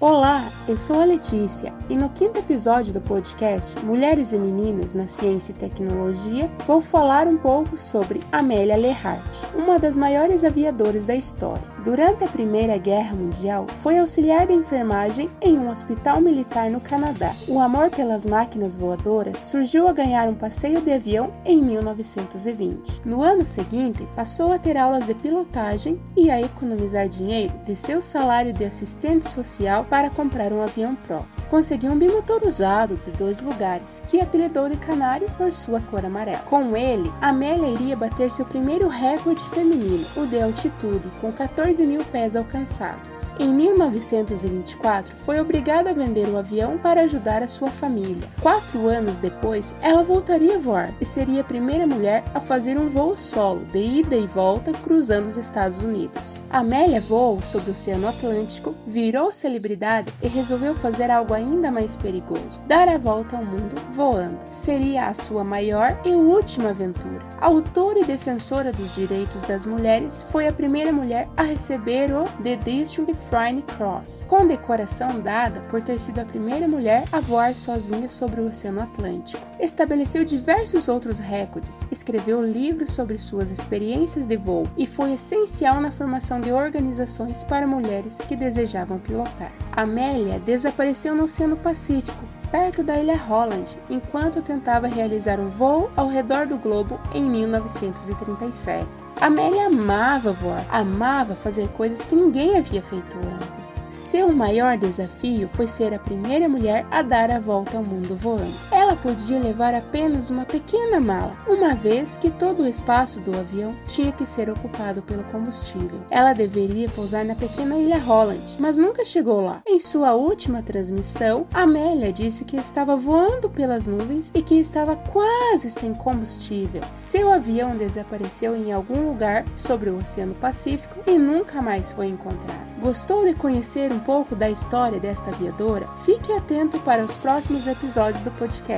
Olá, eu sou a Letícia e no quinto episódio do podcast Mulheres e Meninas na Ciência e Tecnologia vou falar um pouco sobre Amélia Lehardt, uma das maiores aviadoras da história. Durante a Primeira Guerra Mundial, foi auxiliar de enfermagem em um hospital militar no Canadá. O amor pelas máquinas voadoras surgiu a ganhar um passeio de avião em 1920. No ano seguinte, passou a ter aulas de pilotagem e a economizar dinheiro de seu salário de assistente social para comprar um avião próprio. Conseguiu um bimotor usado de dois lugares, que apelidou de Canário por sua cor amarela. Com ele, Amélia iria bater seu primeiro recorde feminino, o de altitude, com 14 mil pés alcançados. Em 1924, foi obrigada a vender o avião para ajudar a sua família. Quatro anos depois, ela voltaria a voar e seria a primeira mulher a fazer um voo solo, de ida e volta, cruzando os Estados Unidos. Amélia voou sobre o Oceano Atlântico, virou celebridade e resolveu fazer algo ainda mais perigoso: dar a volta ao mundo voando. Seria a sua maior e última aventura. Autora e defensora dos direitos das mulheres, foi a primeira mulher a receber o The District Flying Cross, condecoração dada por ter sido a primeira mulher a voar sozinha sobre o Oceano Atlântico. Estabeleceu diversos outros recordes, escreveu livros sobre suas experiências de voo e foi essencial na formação de organizações para mulheres que desejavam pilotar. Amélia desapareceu no Oceano Pacífico, perto da ilha Holland, enquanto tentava realizar um voo ao redor do globo em 1937. Amélia amava voar, amava fazer coisas que ninguém havia feito antes. Seu maior desafio foi ser a primeira mulher a dar a volta ao mundo voando. Ela podia levar apenas uma pequena mala, uma vez que todo o espaço do avião tinha que ser ocupado pelo combustível. Ela deveria pousar na pequena ilha Holland, mas nunca chegou lá. Em sua última transmissão, Amélia disse que estava voando pelas nuvens e que estava quase sem combustível. Seu avião desapareceu em algum lugar sobre o Oceano Pacífico e nunca mais foi encontrado. Gostou de conhecer um pouco da história desta aviadora? Fique atento para os próximos episódios do podcast